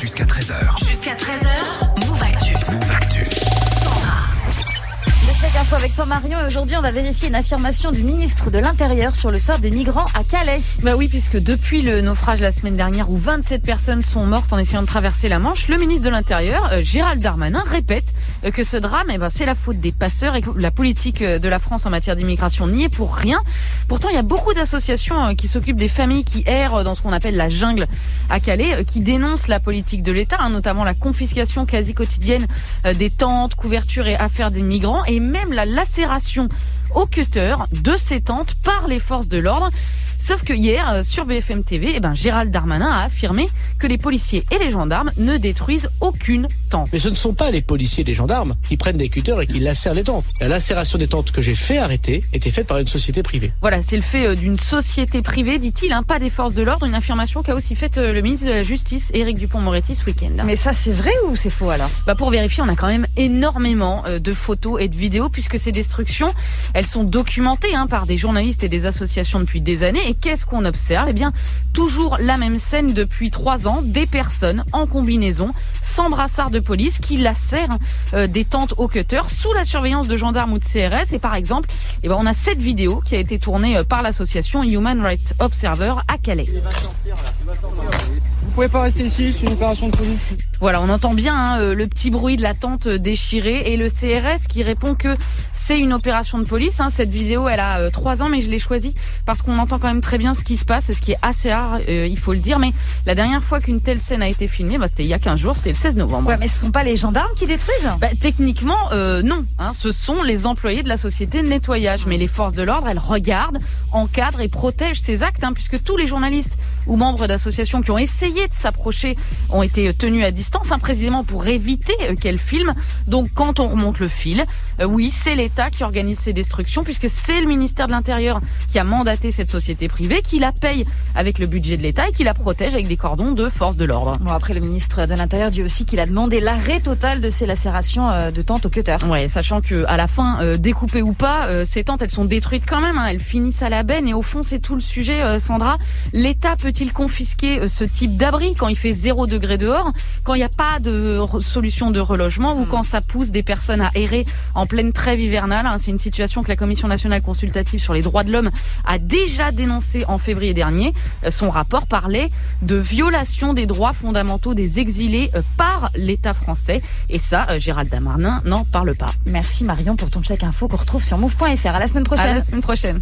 Jusqu'à 13h. Check info avec toi Marion et aujourd'hui on va vérifier une affirmation du ministre de l'Intérieur sur le sort des migrants à Calais. Bah oui, puisque depuis le naufrage la semaine dernière où 27 personnes sont mortes en essayant de traverser la Manche, le ministre de l'Intérieur, euh, Gérald Darmanin, répète euh, que ce drame, eh ben, c'est la faute des passeurs et que la politique euh, de la France en matière d'immigration n'y est pour rien. Pourtant, il y a beaucoup d'associations euh, qui s'occupent des familles qui errent dans ce qu'on appelle la jungle à Calais, euh, qui dénoncent la politique de l'État, hein, notamment la confiscation quasi quotidienne euh, des tentes, couvertures et affaires des migrants, et même la lacération au cutter de ces tentes par les forces de l'ordre. Sauf que hier, euh, sur BFM TV, eh ben, Gérald Darmanin a affirmé que les policiers et les gendarmes ne détruisent aucune tente. Mais ce ne sont pas les policiers et les gendarmes qui prennent des cutters et qui lacèrent les tentes. La lacération des tentes que j'ai fait arrêter était faite par une société privée. Voilà, c'est le fait euh, d'une société privée, dit-il, hein, pas des forces de l'ordre, une affirmation qu'a aussi faite euh, le ministre de la Justice, Éric Dupont-Moretti, ce week-end. Mais ça c'est vrai ou c'est faux alors? Bah pour vérifier, on a quand même énormément de photos et de vidéos puisque ces destructions, elles sont documentées hein, par des journalistes et des associations depuis des années. Et qu'est-ce qu'on observe Eh bien, toujours la même scène depuis trois ans, des personnes en combinaison, sans brassard de police, qui lacèrent euh, des tentes au cutter sous la surveillance de gendarmes ou de CRS. Et par exemple, eh ben, on a cette vidéo qui a été tournée euh, par l'association Human Rights Observer à Calais. Vous pouvez pas rester ici, c'est une opération de police. Voilà, on entend bien hein, euh, le petit bruit de la tente déchirée et le CRS qui répond que c'est une opération de police. hein. Cette vidéo, elle a euh, trois ans, mais je l'ai choisie parce qu'on entend quand même très bien ce qui se passe, et ce qui est assez rare, euh, il faut le dire. Mais la dernière fois qu'une telle scène a été filmée, bah, c'était il y a 15 jours, c'était le 16 novembre. Ouais mais ce sont pas les gendarmes qui détruisent? Bah, techniquement, euh, non. Hein, ce sont les employés de la société de nettoyage. Mais les forces de l'ordre, elles regardent, encadrent et protègent ces actes, hein, puisque tous les journalistes ou membres d'associations qui ont essayé de s'approcher ont été tenus à distance, hein, précisément pour éviter euh, qu'elles filment. Donc, quand on remonte le fil, euh, oui, c'est l'État qui organise ces destructions, puisque c'est le ministère de l'Intérieur qui a mandaté cette société privée, qui la paye avec le budget de l'État et qui la protège avec des cordons de forces de l'ordre. Bon après le ministre de l'Intérieur dit aussi qu'il a demandé l'arrêt total de ces lacérations euh, de tentes au cutter. Ouais, sachant que à la fin, euh, découpées ou pas, euh, ces tentes elles sont détruites quand même. hein. elles finissent à la benne et au fond c'est tout le sujet, euh, Sandra. L'État peut-il confisquer ce type d'abri quand il fait zéro degré dehors, quand il n'y a pas de solution de relogement ou quand ça pousse des personnes à errer en pleine trêve hivernale hein. C'est une situation que la Commission nationale consultative sur les droits de l'homme a déjà dénoncée en février dernier. Euh, Son rapport parlait de violation des droits fondamentaux des exilés euh, par l'État français. Et ça, euh, Gérald Darmanin n'en parle pas. Merci Marion pour ton check info qu'on retrouve sur move.fr. À la semaine À prochaine. la semaine prochaine.